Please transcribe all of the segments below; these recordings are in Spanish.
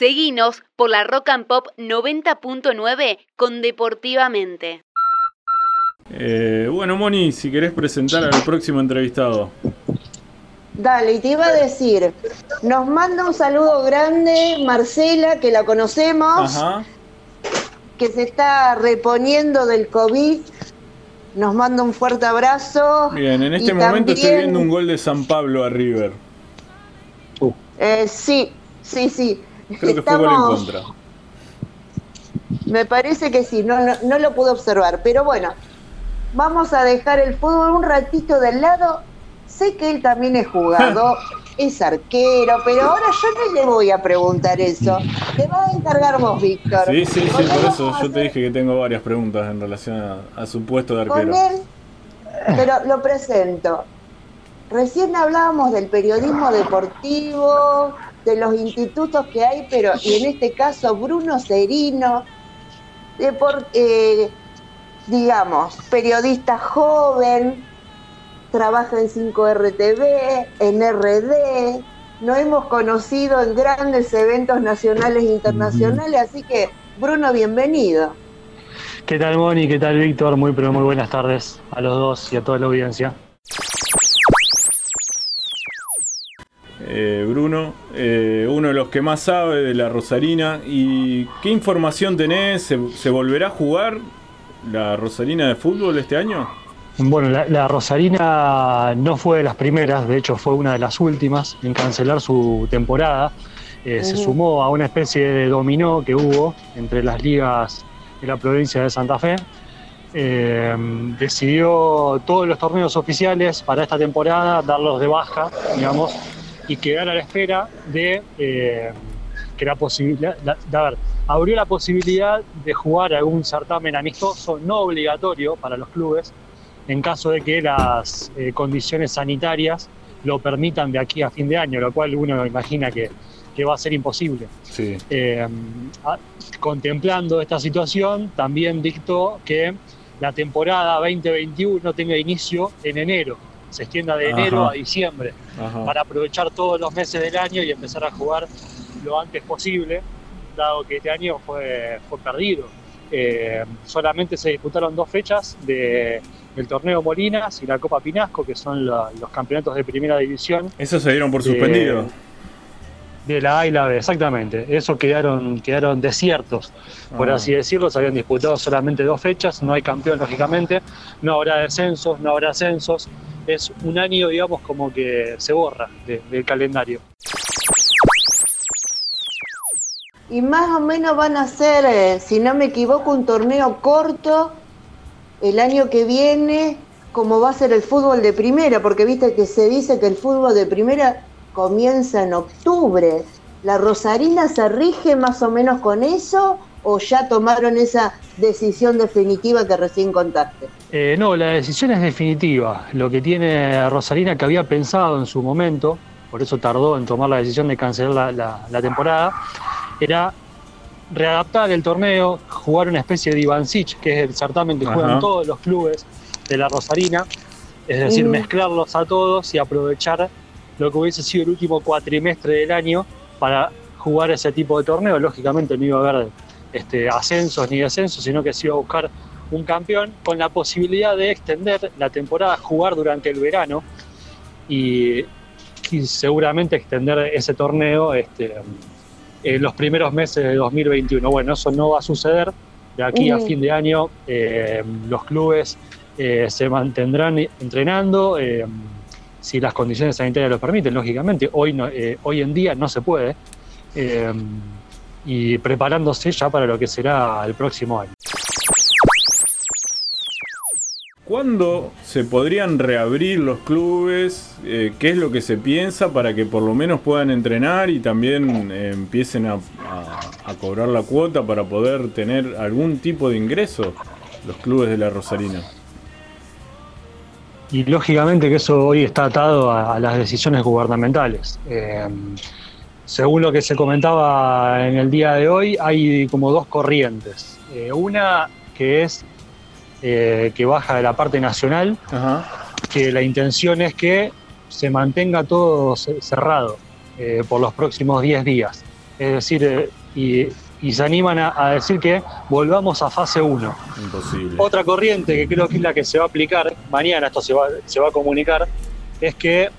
Seguinos por la Rock and Pop 90.9 con Deportivamente. Eh, bueno, Moni, si querés presentar al próximo entrevistado. Dale, y te iba a decir, nos manda un saludo grande Marcela, que la conocemos, que se está reponiendo del COVID. Nos manda un fuerte abrazo. Bien, en este momento estoy viendo un gol de San Pablo a River. Eh, sí, sí, sí. Creo que fue gol en contra. Me parece que sí, no, no lo pude observar. Pero bueno, vamos a dejar el fútbol un ratito del lado sé que él también es jugador, es arquero, pero ahora yo no le voy a preguntar eso. Te vas a encargar vos, Víctor. Sí, sí, sí, por eso yo te dije que tengo varias preguntas en relación a, su puesto de arquero. Con él, pero lo presento. Recién hablábamos del periodismo deportivo, de los institutos que hay, pero y en este caso Bruno Serino, eh, digamos, periodista joven, trabaja en 5RTV, en RD, nos hemos conocido en grandes eventos nacionales e internacionales, así que Bruno, bienvenido. ¿Qué tal Moni? ¿Qué tal Víctor? Muy pero muy buenas tardes a los dos y a toda la audiencia. Eh, Bruno, eh, uno de los que más sabe de la Rosarina. ¿Y qué información tenés? ¿Se volverá a jugar la Rosarina de fútbol este año? Bueno, la, Rosarina no fue de las primeras, de hecho fue una de las últimas en cancelar su temporada. Eh, se sumó a una especie de dominó que hubo entre las ligas de la provincia de Santa Fe. Eh, decidió todos los torneos oficiales para esta temporada darlos de baja, digamos, y quedar a la espera de eh, que la posibilidad, a ver, abrió la posibilidad de jugar algún certamen amistoso no obligatorio para los clubes en caso de que las eh, condiciones sanitarias lo permitan de aquí a fin de año, lo cual uno imagina que, va a ser imposible. Eh, contemplando esta situación, también dictó que la temporada 2021 tenga inicio en enero, se extienda de enero a diciembre, para aprovechar todos los meses del año y empezar a jugar lo antes posible, dado que este año fue, fue perdido. Eh, solamente se disputaron dos fechas de el torneo Molinas y la Copa Pinasco, que son los campeonatos de primera división. ¿Eso se dieron por suspendido? De la A y la B, exactamente. Eso quedaron, quedaron desiertos, por ah. así decirlo. Se habían disputado solamente dos fechas, no hay campeón, lógicamente. No habrá descensos, no habrá ascensos. Es un año, digamos, como que se borra del calendario. Y más o menos van a ser, eh, si no me equivoco, un torneo corto el año que viene cómo va a ser el fútbol de primera, porque viste que se dice que el fútbol de primera comienza en octubre. ¿La Rosarina se rige más o menos con eso o ya tomaron esa decisión definitiva que recién contaste? Eh, no, la decisión es definitiva. Lo que tiene Rosarina que había pensado en su momento, por eso tardó en tomar la decisión de cancelar la, temporada, era readaptar el torneo, jugar una especie de Ivancic, que es el certamen que juegan todos los clubes de la Rosarina, es decir, mm. mezclarlos a todos y aprovechar lo que hubiese sido el último cuatrimestre del año para jugar ese tipo de torneo. Lógicamente no iba a haber este, ascensos ni descensos, sino que se iba a buscar un campeón con la posibilidad de extender la temporada, jugar durante el verano y, y seguramente extender ese torneo este, en los primeros meses de 2021. Bueno, eso no va a suceder. De aquí a fin de año eh, los clubes eh, se mantendrán entrenando eh, si las condiciones sanitarias lo permiten, lógicamente. Hoy, no, hoy en día no se puede. y preparándose ya para lo que será el próximo año. ¿Cuándo se podrían reabrir los clubes? Eh, ¿Qué es lo que se piensa para que por lo menos puedan entrenar y también eh, empiecen a, cobrar la cuota para poder tener algún tipo de ingreso los clubes de la Rosarina? Y lógicamente que eso hoy está atado a, las decisiones gubernamentales. Eh, según lo que se comentaba en el día de hoy, hay como dos corrientes. una que es eh, que baja de la parte nacional, que la intención es que se mantenga todo cerrado eh, por los próximos 10 días. Es decir, eh, y, se animan a, decir que volvamos a fase 1. Imposible. Otra corriente que creo que es la que se va a aplicar, mañana esto se va, se va a comunicar, es que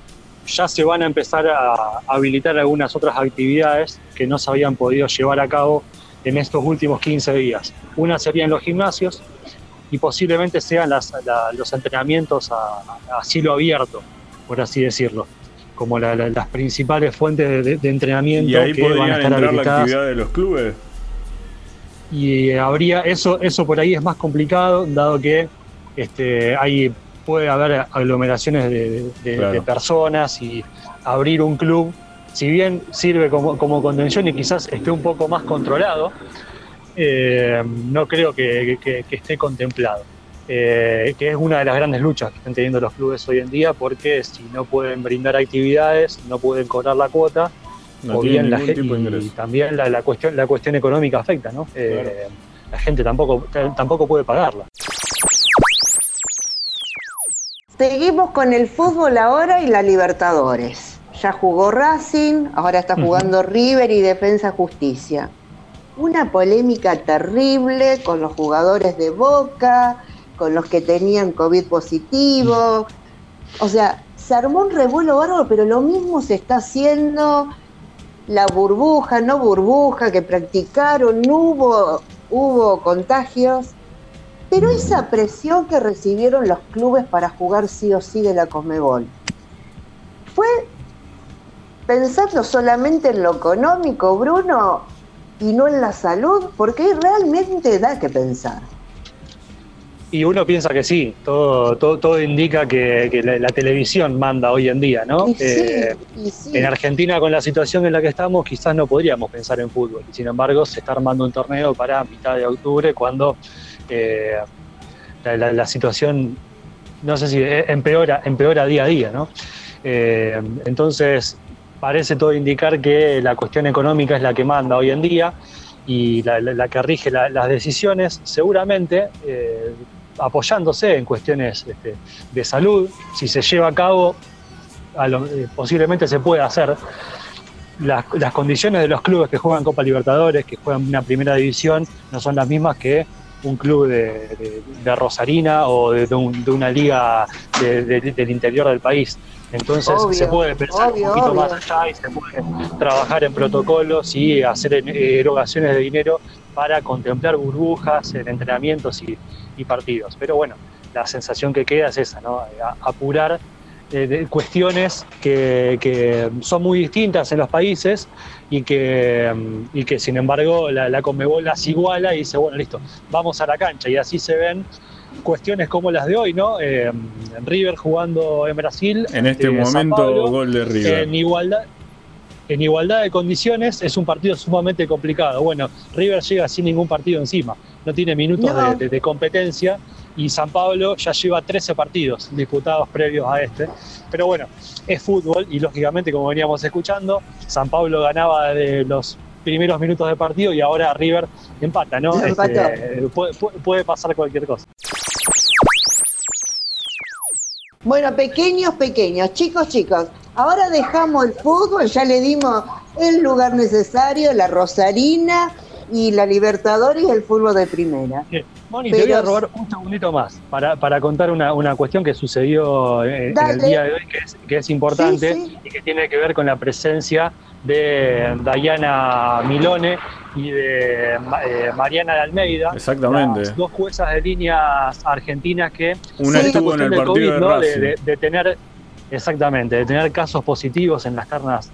ya se van a empezar a habilitar algunas otras actividades que no se habían podido llevar a cabo en estos últimos 15 días. Una sería en los gimnasios y posiblemente sean los entrenamientos a, cielo abierto, por así decirlo, como las principales fuentes de, entrenamiento ¿Y ahí que van a estar entrar la actividad de los clubes. Y habría eso, eso por ahí es más complicado, dado que este, hay puede haber aglomeraciones de, personas y abrir un club, si bien sirve como, contención y quizás esté un poco más controlado, eh, no creo que, esté contemplado. Eh, que es una de las grandes luchas que están teniendo los clubes hoy en día, porque si no pueden brindar actividades, no pueden cobrar la cuota, o bien la gente, y también la, cuestión, la cuestión económica afecta, ¿no? Eh, la gente tampoco, tampoco puede pagarla. Seguimos con el fútbol ahora y la Libertadores. Ya jugó Racing, ahora está jugando River y Defensa Justicia. Una polémica terrible con los jugadores de Boca, con los que tenían COVID positivo. O sea, se armó un revuelo bárbaro, pero lo mismo se está haciendo. La burbuja, no burbuja, que practicaron, hubo, hubo contagios. Pero esa presión que recibieron los clubes para jugar sí o sí de la Comebol, ¿fue pensando solamente en lo económico, Bruno, y no en la salud? Porque realmente da que pensar. Y uno piensa que sí, todo, todo, indica que, la, televisión manda hoy en día, ¿no? Eh, en Argentina, con la situación en la que estamos, quizás no podríamos pensar en fútbol. Sin embargo, se está armando un torneo para mitad de octubre, cuando eh, la, situación, no sé si empeora, empeora día a día, ¿no? Eh, entonces, parece todo indicar que la cuestión económica es la que manda hoy en día y la, que rige las decisiones, seguramente eh, apoyándose en cuestiones este, de salud, si se lleva a cabo, posiblemente se pueda hacer. Las, las, condiciones de los clubes que juegan Copa Libertadores, que juegan una primera división, no son las mismas que un club de, Rosarina o de, una liga del interior del país. Entonces se puede pensar un poquito más allá y se puede trabajar en protocolos y hacer erogaciones de dinero para contemplar burbujas en entrenamientos y, partidos. Pero bueno, la sensación que queda es esa, ¿no? apurar eh, cuestiones que, que, son muy distintas en los países y que, mm, y que sin embargo la, la Conmebol las iguala y dice, bueno, listo, vamos a la cancha. Y así se ven cuestiones como las de hoy, ¿no? Eh, River jugando en Brasil. En este eh, momento, gol de River. En igualdad, en igualdad de condiciones es un partido sumamente complicado. Bueno, River llega sin ningún partido encima, no tiene minutos de, competencia y San Pablo ya lleva 13 partidos disputados previos a este. Pero bueno, es fútbol y lógicamente, como veníamos escuchando, San Pablo ganaba de los primeros minutos de partido y ahora River empata, ¿no? Este, puede, pasar cualquier cosa. Bueno, pequeños, pequeños, chicos, chicos, ahora dejamos el fútbol, ya le dimos el lugar necesario, la Rosarina y la Libertadores y el fútbol de primera. Moni, te voy a robar un segundito más para, contar una, cuestión que sucedió en, el día de hoy que es, importante y que tiene que ver con la presencia de Dayana Milone y de eh, Mariana de Almeida. Exactamente. dos juezas de líneas argentinas que. Una estuvo en el partido de, de, tener. Exactamente, de tener casos positivos en las ternas,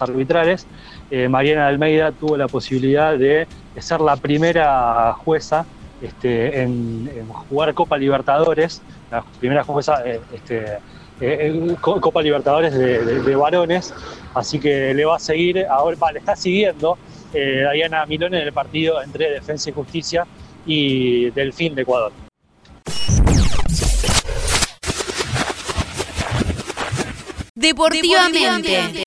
arbitrales. Eh, Mariana Almeida tuvo la posibilidad de, ser la primera jueza este, en, jugar Copa Libertadores, la primera jueza eh, este, en Copa Libertadores de, varones, así que le va a seguir, ahora le está siguiendo eh, Diana Milón en el partido entre Defensa y Justicia y Delfín de Ecuador. Deportivamente.